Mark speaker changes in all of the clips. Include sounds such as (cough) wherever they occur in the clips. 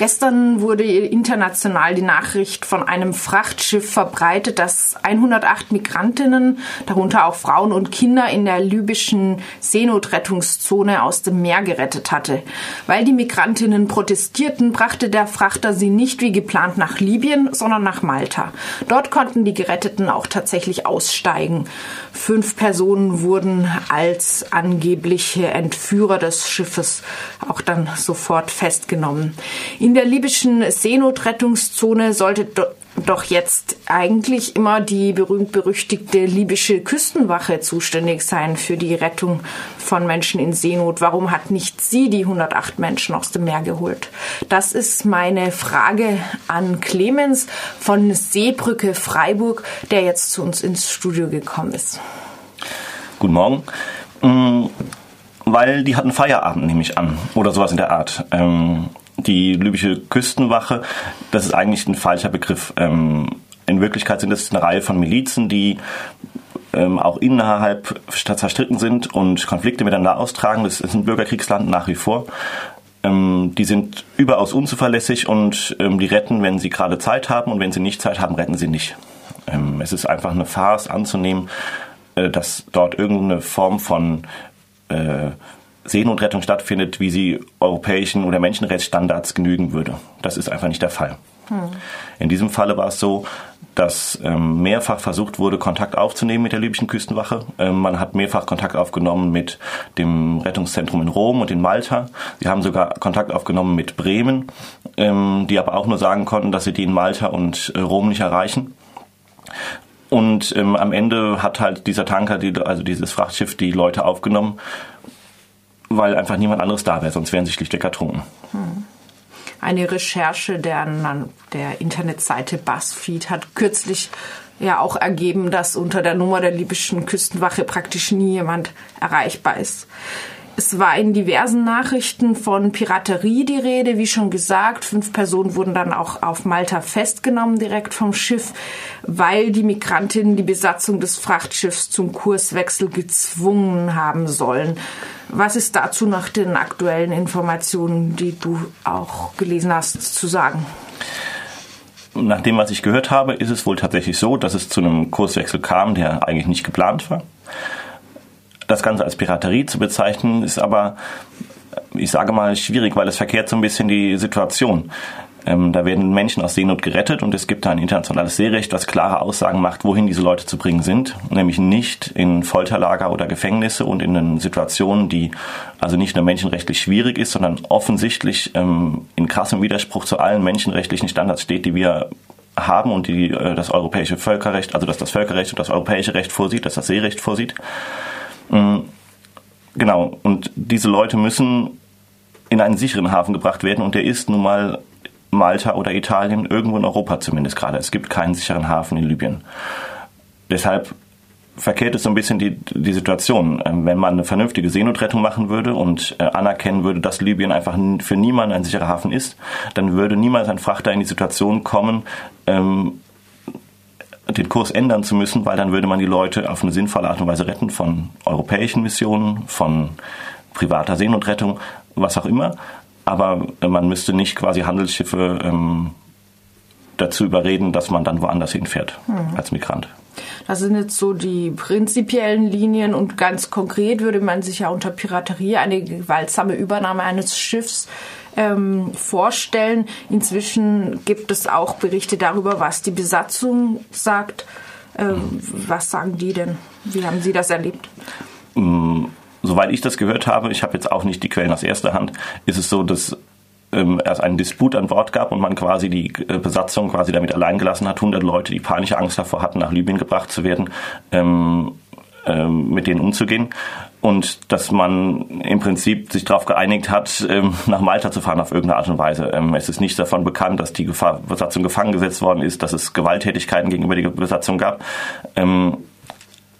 Speaker 1: Gestern wurde international die Nachricht von einem Frachtschiff verbreitet, das 108 Migrantinnen, darunter auch Frauen und Kinder, in der libyschen Seenotrettungszone aus dem Meer gerettet hatte. Weil die Migrantinnen protestierten, brachte der Frachter sie nicht wie geplant nach Libyen, sondern nach Malta. Dort konnten die Geretteten auch tatsächlich aussteigen. Fünf Personen wurden als angebliche Entführer des Schiffes auch dann sofort festgenommen. In der libyschen Seenotrettungszone sollte doch jetzt eigentlich immer die berühmt-berüchtigte libysche Küstenwache zuständig sein für die Rettung von Menschen in Seenot. Warum hat nicht sie die 108 Menschen aus dem Meer geholt? Das ist meine Frage an Clemens von Seebrücke Freiburg, der jetzt zu uns ins Studio gekommen ist.
Speaker 2: Guten Morgen. Mm, weil die hatten Feierabend, nehme ich an. Oder sowas in der Art. Ähm, die libysche Küstenwache, das ist eigentlich ein falscher Begriff. Ähm, in Wirklichkeit sind es eine Reihe von Milizen, die ähm, auch innerhalb zerstritten sind und Konflikte miteinander austragen. Das ist ein Bürgerkriegsland nach wie vor. Ähm, die sind überaus unzuverlässig und die retten, wenn sie gerade Zeit haben und wenn sie nicht Zeit haben, retten sie nicht. Es ist einfach eine Farce anzunehmen, äh, dass dort irgendeine Form von äh, Seenotrettung stattfindet, wie sie europäischen oder Menschenrechtsstandards genügen würde. Das ist einfach nicht der Fall. Hm. In diesem Falle war es so, dass ähm, mehrfach versucht wurde, Kontakt aufzunehmen mit der libyschen Küstenwache. Ähm, man hat mehrfach Kontakt aufgenommen mit dem Rettungszentrum in Rom und in Malta. Sie haben sogar Kontakt aufgenommen mit Bremen, ähm, die aber auch nur sagen konnten, dass sie die in Malta und äh, Rom nicht erreichen. Und ähm, am Ende hat halt dieser Tanker, die, also dieses Frachtschiff, die Leute aufgenommen weil einfach niemand anderes da wäre, sonst wären sie schlichtweg ertrunken. Hm.
Speaker 1: Eine Recherche der, der Internetseite BuzzFeed hat kürzlich ja auch ergeben, dass unter der Nummer der libyschen Küstenwache praktisch nie jemand erreichbar ist. Es war in diversen Nachrichten von Piraterie die Rede, wie schon gesagt. Fünf Personen wurden dann auch auf Malta festgenommen, direkt vom Schiff, weil die Migrantinnen die Besatzung des Frachtschiffs zum Kurswechsel gezwungen haben sollen. Was ist dazu nach den aktuellen Informationen, die du auch gelesen hast, zu sagen?
Speaker 2: Nach dem, was ich gehört habe, ist es wohl tatsächlich so, dass es zu einem Kurswechsel kam, der eigentlich nicht geplant war. Das Ganze als Piraterie zu bezeichnen, ist aber, ich sage mal, schwierig, weil es verkehrt so ein bisschen die Situation. Ähm, da werden Menschen aus Seenot gerettet und es gibt da ein internationales Seerecht, was klare Aussagen macht, wohin diese Leute zu bringen sind, nämlich nicht in Folterlager oder Gefängnisse und in Situationen, die also nicht nur menschenrechtlich schwierig ist, sondern offensichtlich ähm, in krassem Widerspruch zu allen menschenrechtlichen Standards steht, die wir haben und die äh, das europäische Völkerrecht, also dass das Völkerrecht und das europäische Recht vorsieht, dass das Seerecht vorsieht. Ähm, genau, und diese Leute müssen in einen sicheren Hafen gebracht werden und der ist nun mal Malta oder Italien, irgendwo in Europa zumindest gerade. Es gibt keinen sicheren Hafen in Libyen. Deshalb verkehrt es so ein bisschen die, die Situation. Ähm, wenn man eine vernünftige Seenotrettung machen würde und äh, anerkennen würde, dass Libyen einfach für niemanden ein sicherer Hafen ist, dann würde niemals ein Frachter in die Situation kommen, ähm, den Kurs ändern zu müssen, weil dann würde man die Leute auf eine sinnvolle Art und Weise retten von europäischen Missionen, von privater Seenotrettung, was auch immer aber man müsste nicht quasi Handelsschiffe ähm, dazu überreden, dass man dann woanders hinfährt mhm. als Migrant.
Speaker 1: Das sind jetzt so die prinzipiellen Linien und ganz konkret würde man sich ja unter Piraterie eine gewaltsame Übernahme eines Schiffs ähm, vorstellen. Inzwischen gibt es auch Berichte darüber, was die Besatzung sagt. Ähm. Was sagen die denn? Wie haben Sie das erlebt?
Speaker 2: Mhm soweit ich das gehört habe, ich habe jetzt auch nicht die Quellen aus erster Hand, ist es so, dass ähm, es einen Disput an Bord gab und man quasi die äh, Besatzung quasi damit allein gelassen hat, 100 Leute, die panische Angst davor hatten, nach Libyen gebracht zu werden, ähm, ähm, mit denen umzugehen und dass man im Prinzip sich darauf geeinigt hat, ähm, nach Malta zu fahren auf irgendeine Art und Weise. Ähm, es ist nicht davon bekannt, dass die Besatzung gefangen gesetzt worden ist, dass es Gewalttätigkeiten gegenüber der Besatzung gab.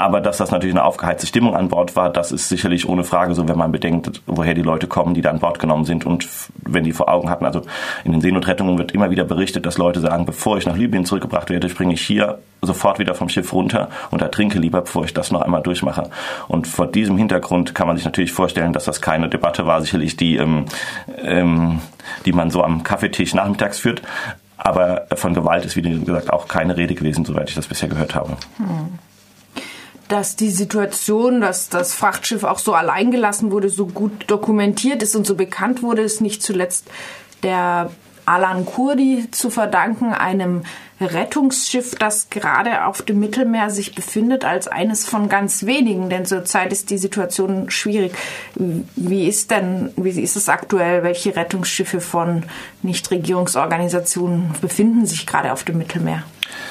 Speaker 2: Aber dass das natürlich eine aufgeheizte Stimmung an Bord war, das ist sicherlich ohne Frage so, wenn man bedenkt, woher die Leute kommen, die da an Bord genommen sind und wenn die vor Augen hatten. Also in den Seenotrettungen wird immer wieder berichtet, dass Leute sagen, bevor ich nach Libyen zurückgebracht werde, springe ich hier sofort wieder vom Schiff runter und ertrinke lieber, bevor ich das noch einmal durchmache. Und vor diesem Hintergrund kann man sich natürlich vorstellen, dass das keine Debatte war, sicherlich die, ähm, ähm, die man so am Kaffeetisch nachmittags führt. Aber von Gewalt ist, wie gesagt, auch keine Rede gewesen, soweit ich das bisher gehört habe. Hm
Speaker 1: dass die Situation, dass das Frachtschiff auch so allein gelassen wurde, so gut dokumentiert ist und so bekannt wurde, ist nicht zuletzt der Alan Kurdi zu verdanken, einem Rettungsschiff, das gerade auf dem Mittelmeer sich befindet, als eines von ganz wenigen, denn zurzeit ist die Situation schwierig. Wie ist denn, wie ist es aktuell? Welche Rettungsschiffe von Nichtregierungsorganisationen befinden sich gerade auf dem Mittelmeer?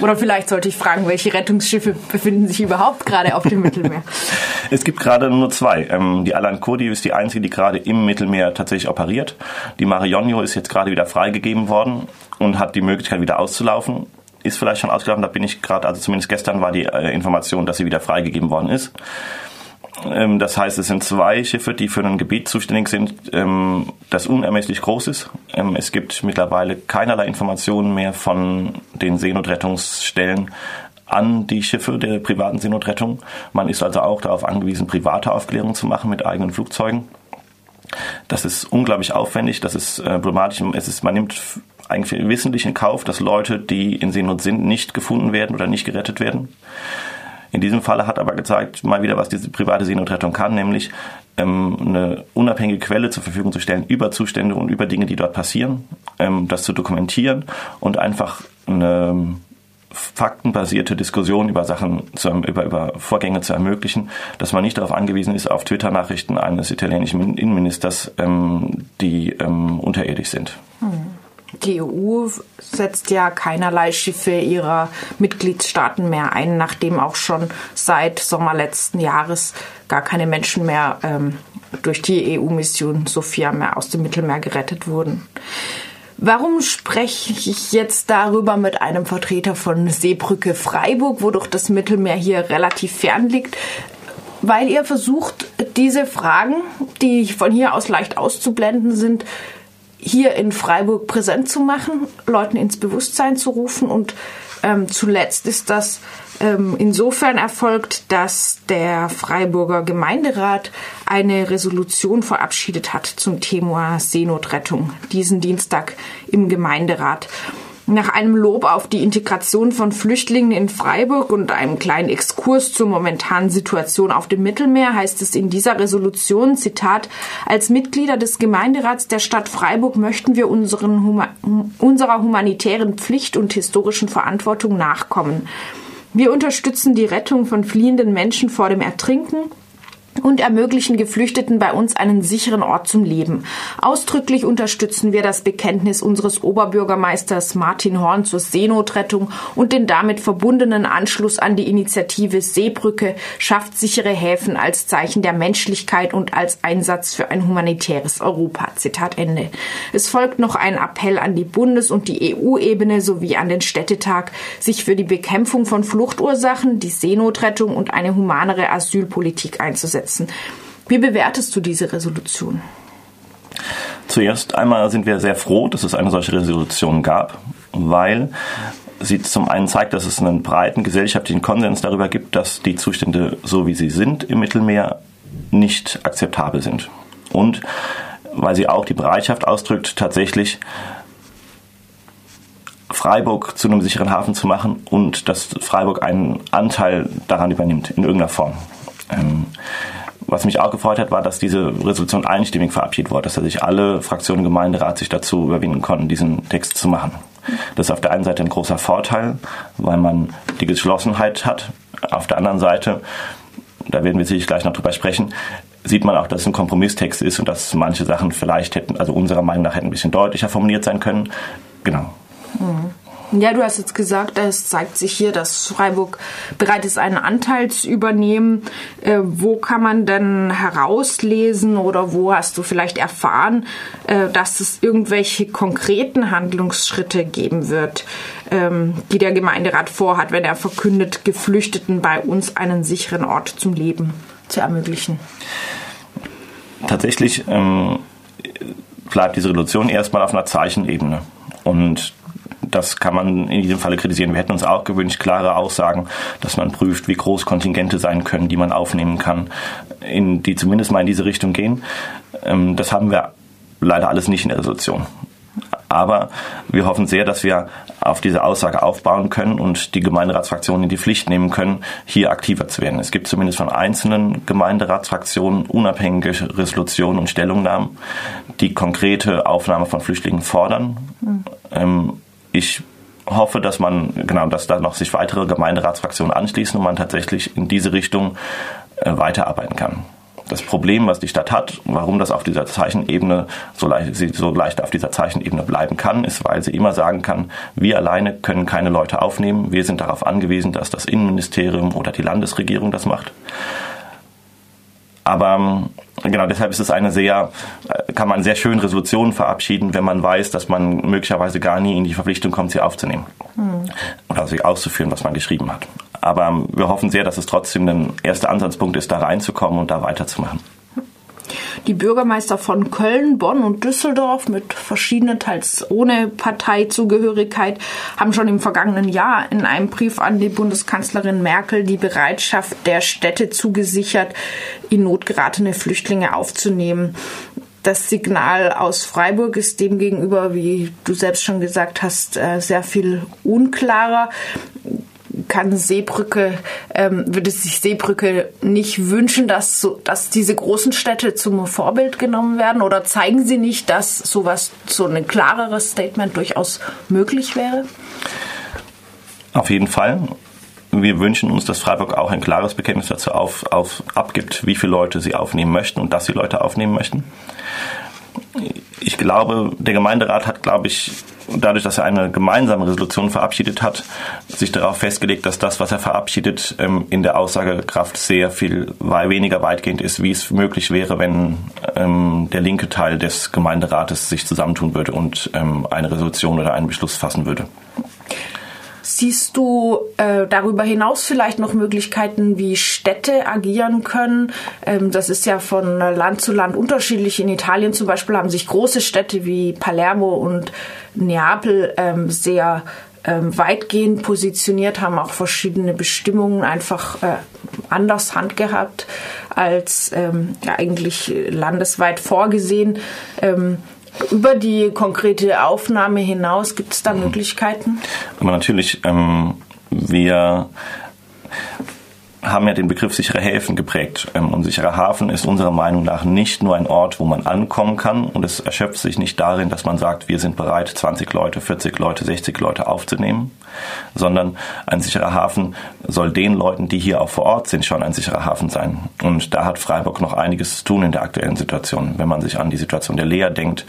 Speaker 1: Oder vielleicht sollte ich fragen, welche Rettungsschiffe befinden sich überhaupt gerade auf dem Mittelmeer? (laughs)
Speaker 2: Es gibt gerade nur zwei. Ähm, die Alan Kurdi ist die einzige, die gerade im Mittelmeer tatsächlich operiert. Die Marionio ist jetzt gerade wieder freigegeben worden und hat die Möglichkeit, wieder auszulaufen. Ist vielleicht schon ausgelaufen, da bin ich gerade, also zumindest gestern war die äh, Information, dass sie wieder freigegeben worden ist. Ähm, das heißt, es sind zwei Schiffe, die für ein Gebiet zuständig sind, ähm, das unermesslich groß ist. Ähm, es gibt mittlerweile keinerlei Informationen mehr von den Seenotrettungsstellen an die Schiffe der privaten Seenotrettung. Man ist also auch darauf angewiesen, private Aufklärung zu machen mit eigenen Flugzeugen. Das ist unglaublich aufwendig, das ist äh, problematisch. Es ist, man nimmt eigentlich wissentlich in Kauf, dass Leute, die in Seenot sind, nicht gefunden werden oder nicht gerettet werden. In diesem Falle hat aber gezeigt, mal wieder, was diese private Seenotrettung kann, nämlich ähm, eine unabhängige Quelle zur Verfügung zu stellen über Zustände und über Dinge, die dort passieren, ähm, das zu dokumentieren und einfach eine faktenbasierte Diskussion über Sachen, zu, über, über Vorgänge zu ermöglichen, dass man nicht darauf angewiesen ist, auf Twitter-Nachrichten eines italienischen Innenministers, ähm, die ähm, unterirdisch sind.
Speaker 1: Die EU setzt ja keinerlei Schiffe ihrer Mitgliedstaaten mehr ein, nachdem auch schon seit Sommer letzten Jahres gar keine Menschen mehr ähm, durch die EU-Mission Sophia mehr aus dem Mittelmeer gerettet wurden. Warum spreche ich jetzt darüber mit einem Vertreter von Seebrücke Freiburg, wo doch das Mittelmeer hier relativ fern liegt? Weil ihr versucht, diese Fragen, die von hier aus leicht auszublenden sind, hier in Freiburg präsent zu machen, Leuten ins Bewusstsein zu rufen und ähm, zuletzt ist das ähm, insofern erfolgt, dass der Freiburger Gemeinderat eine Resolution verabschiedet hat zum Thema Seenotrettung diesen Dienstag im Gemeinderat. Nach einem Lob auf die Integration von Flüchtlingen in Freiburg und einem kleinen Exkurs zur momentanen Situation auf dem Mittelmeer heißt es in dieser Resolution, Zitat, als Mitglieder des Gemeinderats der Stadt Freiburg möchten wir unseren, unserer humanitären Pflicht und historischen Verantwortung nachkommen. Wir unterstützen die Rettung von fliehenden Menschen vor dem Ertrinken und ermöglichen Geflüchteten bei uns einen sicheren Ort zum Leben. Ausdrücklich unterstützen wir das Bekenntnis unseres Oberbürgermeisters Martin Horn zur Seenotrettung und den damit verbundenen Anschluss an die Initiative Seebrücke schafft sichere Häfen als Zeichen der Menschlichkeit und als Einsatz für ein humanitäres Europa. Zitat Ende. Es folgt noch ein Appell an die Bundes- und die EU-Ebene sowie an den Städtetag, sich für die Bekämpfung von Fluchtursachen, die Seenotrettung und eine humanere Asylpolitik einzusetzen setzen. Wie bewertest du diese Resolution?
Speaker 2: Zuerst einmal sind wir sehr froh, dass es eine solche Resolution gab, weil sie zum einen zeigt, dass es einen breiten gesellschaftlichen Konsens darüber gibt, dass die Zustände, so wie sie sind im Mittelmeer, nicht akzeptabel sind. Und weil sie auch die Bereitschaft ausdrückt, tatsächlich Freiburg zu einem sicheren Hafen zu machen und dass Freiburg einen Anteil daran übernimmt, in irgendeiner Form. Ähm, was mich auch gefreut hat, war, dass diese Resolution einstimmig verabschiedet wurde, dass sich alle Fraktionen im Gemeinderat sich dazu überwinden konnten, diesen Text zu machen. Das ist auf der einen Seite ein großer Vorteil, weil man die Geschlossenheit hat. Auf der anderen Seite, da werden wir sicherlich gleich noch drüber sprechen, sieht man auch, dass es ein Kompromisstext ist und dass manche Sachen vielleicht hätten, also unserer Meinung nach hätten ein bisschen deutlicher formuliert sein können. Genau. Mhm.
Speaker 1: Ja, du hast jetzt gesagt, es zeigt sich hier, dass Freiburg bereit ist, einen Anteil zu übernehmen. Äh, wo kann man denn herauslesen oder wo hast du vielleicht erfahren, äh, dass es irgendwelche konkreten Handlungsschritte geben wird, ähm, die der Gemeinderat vorhat, wenn er verkündet, Geflüchteten bei uns einen sicheren Ort zum Leben zu ermöglichen?
Speaker 2: Tatsächlich ähm, bleibt diese Resolution erstmal auf einer Zeichenebene. Und das kann man in diesem Falle kritisieren. Wir hätten uns auch gewünscht, klare Aussagen, dass man prüft, wie groß Kontingente sein können, die man aufnehmen kann, in, die zumindest mal in diese Richtung gehen. Ähm, das haben wir leider alles nicht in der Resolution. Aber wir hoffen sehr, dass wir auf diese Aussage aufbauen können und die Gemeinderatsfraktionen in die Pflicht nehmen können, hier aktiver zu werden. Es gibt zumindest von einzelnen Gemeinderatsfraktionen unabhängige Resolutionen und Stellungnahmen, die konkrete Aufnahme von Flüchtlingen fordern. Mhm. Ich hoffe, dass man, genau, dass da noch sich weitere Gemeinderatsfraktionen anschließen und man tatsächlich in diese Richtung äh, weiterarbeiten kann das Problem, was die Stadt hat, warum das auf dieser Zeichenebene so leicht, sie so leicht auf dieser Zeichenebene bleiben kann, ist, weil sie immer sagen kann, wir alleine können keine Leute aufnehmen. Wir sind darauf angewiesen, dass das Innenministerium oder die Landesregierung das macht. Aber ähm, genau deshalb ist es eine sehr, äh, kann man sehr schön Resolutionen verabschieden, wenn man weiß, dass man möglicherweise gar nie in die Verpflichtung kommt, sie aufzunehmen. Hm. Oder sie auszuführen, was man geschrieben hat. Aber wir hoffen sehr, dass es trotzdem ein erster Ansatzpunkt ist, da reinzukommen und da weiterzumachen.
Speaker 1: Die Bürgermeister von Köln, Bonn und Düsseldorf mit verschiedenen, teils ohne Parteizugehörigkeit, haben schon im vergangenen Jahr in einem Brief an die Bundeskanzlerin Merkel die Bereitschaft der Städte zugesichert, in Not geratene Flüchtlinge aufzunehmen. Das Signal aus Freiburg ist demgegenüber, wie du selbst schon gesagt hast, äh, sehr viel unklarer kann Seebrücke, ähm, würde sich Seebrücke nicht wünschen, dass, so, dass diese großen Städte zum Vorbild genommen werden? Oder zeigen sie nicht, dass sowas, so ein klareres Statement durchaus möglich wäre?
Speaker 2: Auf jeden Fall. Wir wünschen uns, dass Freiburg auch ein klares Bekenntnis dazu auf, auf, abgibt, wie viele Leute sie aufnehmen möchten und dass sie Leute aufnehmen möchten. Ich glaube, der Gemeinderat hat, glaube ich, dadurch, dass er eine gemeinsame Resolution verabschiedet hat, sich darauf festgelegt, dass das, was er verabschiedet, ähm, in der Aussagekraft sehr viel weniger weitgehend ist, wie es möglich wäre, wenn ähm, der linke Teil des Gemeinderates sich zusammentun würde und ähm, eine Resolution oder einen Beschluss fassen würde.
Speaker 1: Siehst du äh, darüber hinaus vielleicht noch Möglichkeiten, wie Städte agieren können? Ähm, das ist ja von Land zu Land unterschiedlich. In Italien zum Beispiel haben sich große Städte wie Palermo und Neapel ähm, sehr ähm, weitgehend positioniert, haben auch verschiedene Bestimmungen einfach äh, anders handgehabt als ähm, ja, eigentlich landesweit vorgesehen. Ähm, über die konkrete Aufnahme hinaus gibt es da mhm. Möglichkeiten?
Speaker 2: Aber natürlich, ähm, wir haben ja den Begriff sichere Häfen geprägt. Ähm, und sicherer Hafen ist unserer Meinung nach nicht nur ein Ort, wo man ankommen kann. Und es erschöpft sich nicht darin, dass man sagt, wir sind bereit, 20 Leute, 40 Leute, 60 Leute aufzunehmen, sondern ein sicherer Hafen soll den Leuten, die hier auch vor Ort sind, schon ein sicherer Hafen sein. Und da hat Freiburg noch einiges zu tun in der aktuellen Situation. Wenn man sich an die Situation der Lea denkt,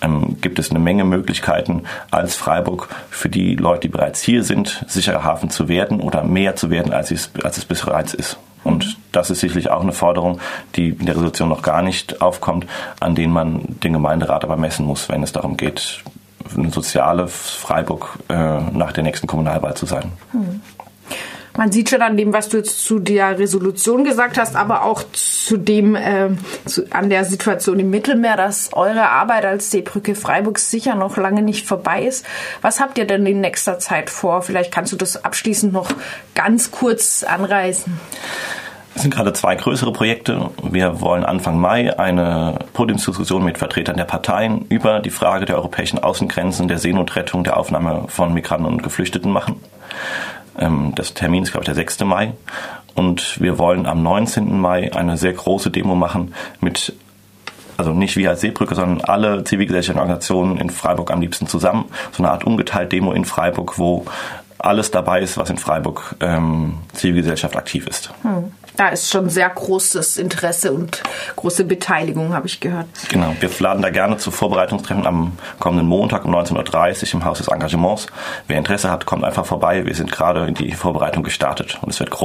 Speaker 2: ähm, gibt es eine Menge Möglichkeiten als Freiburg für die Leute, die bereits hier sind, sicherer Hafen zu werden oder mehr zu werden, als es, als es bereits ist. Und das ist sicherlich auch eine Forderung, die in der Resolution noch gar nicht aufkommt, an denen man den Gemeinderat aber messen muss, wenn es darum geht, eine soziale Freiburg äh, nach der nächsten Kommunalwahl zu sein. Hm.
Speaker 1: Man sieht schon an dem, was du jetzt zu der Resolution gesagt hast, aber auch zu dem, äh, zu, an der Situation im Mittelmeer, dass eure Arbeit als Seebrücke Freiburg sicher noch lange nicht vorbei ist. Was habt ihr denn in nächster Zeit vor? Vielleicht kannst du das abschließend noch ganz kurz anreißen.
Speaker 2: Es sind gerade zwei größere Projekte. Wir wollen Anfang Mai eine Podiumsdiskussion mit Vertretern der Parteien über die Frage der europäischen Außengrenzen, der Seenotrettung, der Aufnahme von Migranten und Geflüchteten machen. Ähm, das Termin ist, glaube ich, der 6. Mai. Und wir wollen am 19. Mai eine sehr große Demo machen mit also nicht wir als Seebrücke, sondern alle zivilgesellschaftlichen Organisationen in Freiburg am liebsten zusammen. So eine Art ungeteilt Demo in Freiburg, wo alles dabei ist, was in Freiburg ähm, Zivilgesellschaft aktiv ist. Hm.
Speaker 1: Da ist schon sehr großes Interesse und große Beteiligung, habe ich gehört.
Speaker 2: Genau, wir laden da gerne zu Vorbereitungstreffen am kommenden Montag um 19.30 Uhr im Haus des Engagements. Wer Interesse hat, kommt einfach vorbei. Wir sind gerade in die Vorbereitung gestartet und es wird groß.